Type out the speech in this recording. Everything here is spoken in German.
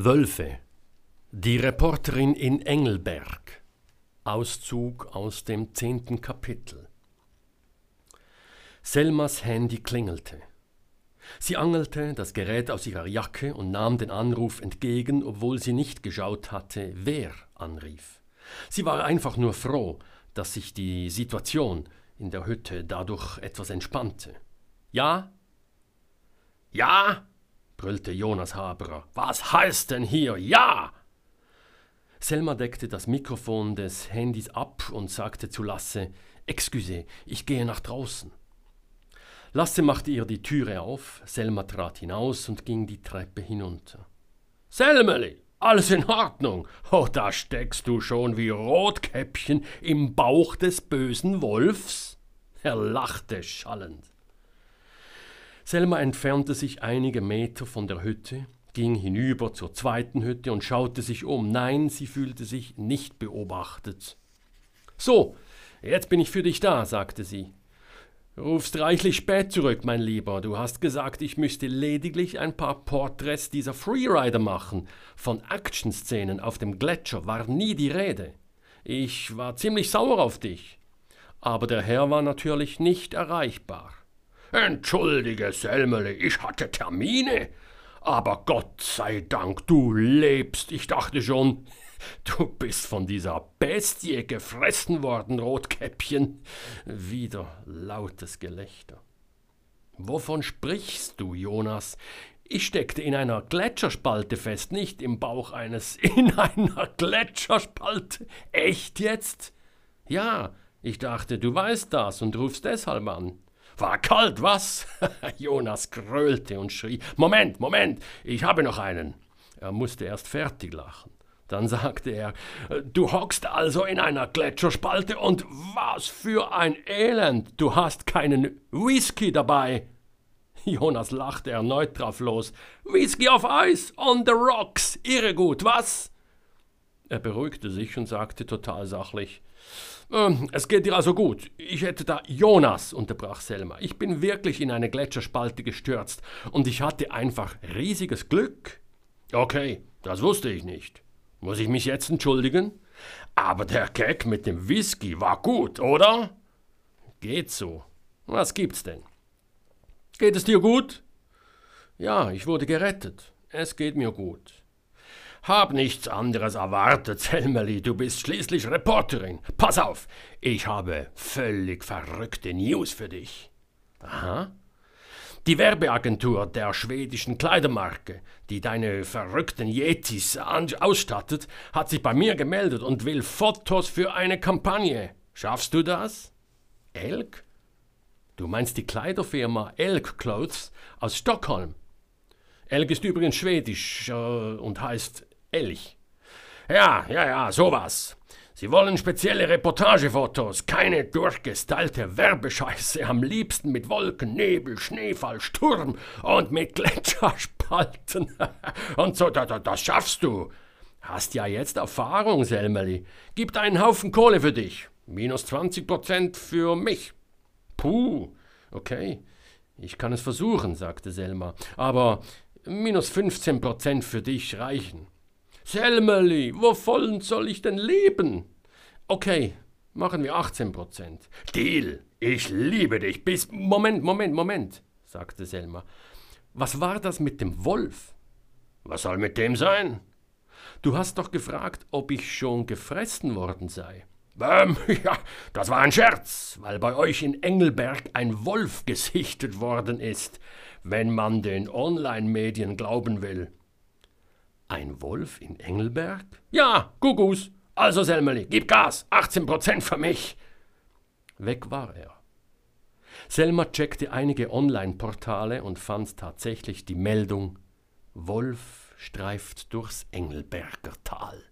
Wölfe. Die Reporterin in Engelberg. Auszug aus dem zehnten Kapitel. Selmas Handy klingelte. Sie angelte das Gerät aus ihrer Jacke und nahm den Anruf entgegen, obwohl sie nicht geschaut hatte, wer anrief. Sie war einfach nur froh, dass sich die Situation in der Hütte dadurch etwas entspannte. Ja? Ja? Brüllte Jonas Haberer. Was heißt denn hier Ja? Selma deckte das Mikrofon des Handys ab und sagte zu Lasse: Excuse, ich gehe nach draußen. Lasse machte ihr die Türe auf, Selma trat hinaus und ging die Treppe hinunter. Selmeli, alles in Ordnung. Oh, da steckst du schon wie Rotkäppchen im Bauch des bösen Wolfs? Er lachte schallend. Selma entfernte sich einige Meter von der Hütte, ging hinüber zur zweiten Hütte und schaute sich um. Nein, sie fühlte sich nicht beobachtet. So, jetzt bin ich für dich da, sagte sie. Rufst reichlich spät zurück, mein Lieber. Du hast gesagt, ich müsste lediglich ein paar Porträts dieser Freerider machen. Von Actionszenen auf dem Gletscher war nie die Rede. Ich war ziemlich sauer auf dich. Aber der Herr war natürlich nicht erreichbar. Entschuldige, Selmele, ich hatte Termine. Aber Gott sei Dank, du lebst. Ich dachte schon, du bist von dieser Bestie gefressen worden, Rotkäppchen. Wieder lautes Gelächter. Wovon sprichst du, Jonas? Ich steckte in einer Gletscherspalte fest, nicht im Bauch eines. In einer Gletscherspalte? Echt jetzt? Ja, ich dachte, du weißt das und rufst deshalb an. War kalt, was? Jonas gröhlte und schrie. Moment, Moment, ich habe noch einen. Er musste erst fertig lachen. Dann sagte er, du hockst also in einer Gletscherspalte und was für ein Elend, du hast keinen Whisky dabei. Jonas lachte erneut drauf los. Whisky auf Eis, on the rocks, irre gut, was? Er beruhigte sich und sagte total sachlich, ähm, es geht dir also gut. Ich hätte da Jonas, unterbrach Selma. Ich bin wirklich in eine Gletscherspalte gestürzt und ich hatte einfach riesiges Glück. Okay, das wusste ich nicht. Muss ich mich jetzt entschuldigen? Aber der Gag mit dem Whisky war gut, oder? Geht so. Was gibt's denn? Geht es dir gut? Ja, ich wurde gerettet. Es geht mir gut. Hab nichts anderes erwartet, Selmeli, du bist schließlich Reporterin. Pass auf, ich habe völlig verrückte News für dich. Aha. Die Werbeagentur der schwedischen Kleidermarke, die deine verrückten Yetis ausstattet, hat sich bei mir gemeldet und will Fotos für eine Kampagne. Schaffst du das? Elk? Du meinst die Kleiderfirma Elk Clothes aus Stockholm? Elk ist übrigens schwedisch äh, und heißt Elch. Ja, ja, ja, sowas. Sie wollen spezielle Reportagefotos, keine durchgestylte Werbescheiße, am liebsten mit Wolken, Nebel, Schneefall, Sturm und mit Gletscherspalten. und so, das, das schaffst du. Hast ja jetzt Erfahrung, Selmeli. Gibt einen Haufen Kohle für dich. Minus 20 Prozent für mich. Puh, okay. Ich kann es versuchen, sagte Selma. Aber minus 15 Prozent für dich reichen. Selmeli, wovon soll ich denn leben? Okay, machen wir 18 Prozent. Deal, ich liebe dich bis. Moment, Moment, Moment, sagte Selma. Was war das mit dem Wolf? Was soll mit dem sein? Du hast doch gefragt, ob ich schon gefressen worden sei. Ähm, ja, das war ein Scherz, weil bei euch in Engelberg ein Wolf gesichtet worden ist, wenn man den Online-Medien glauben will. Ein Wolf in Engelberg? Ja, Gugus. Also, Selmeli, gib Gas. 18 Prozent für mich. Weg war er. Selma checkte einige Online-Portale und fand tatsächlich die Meldung Wolf streift durchs Engelberger Tal.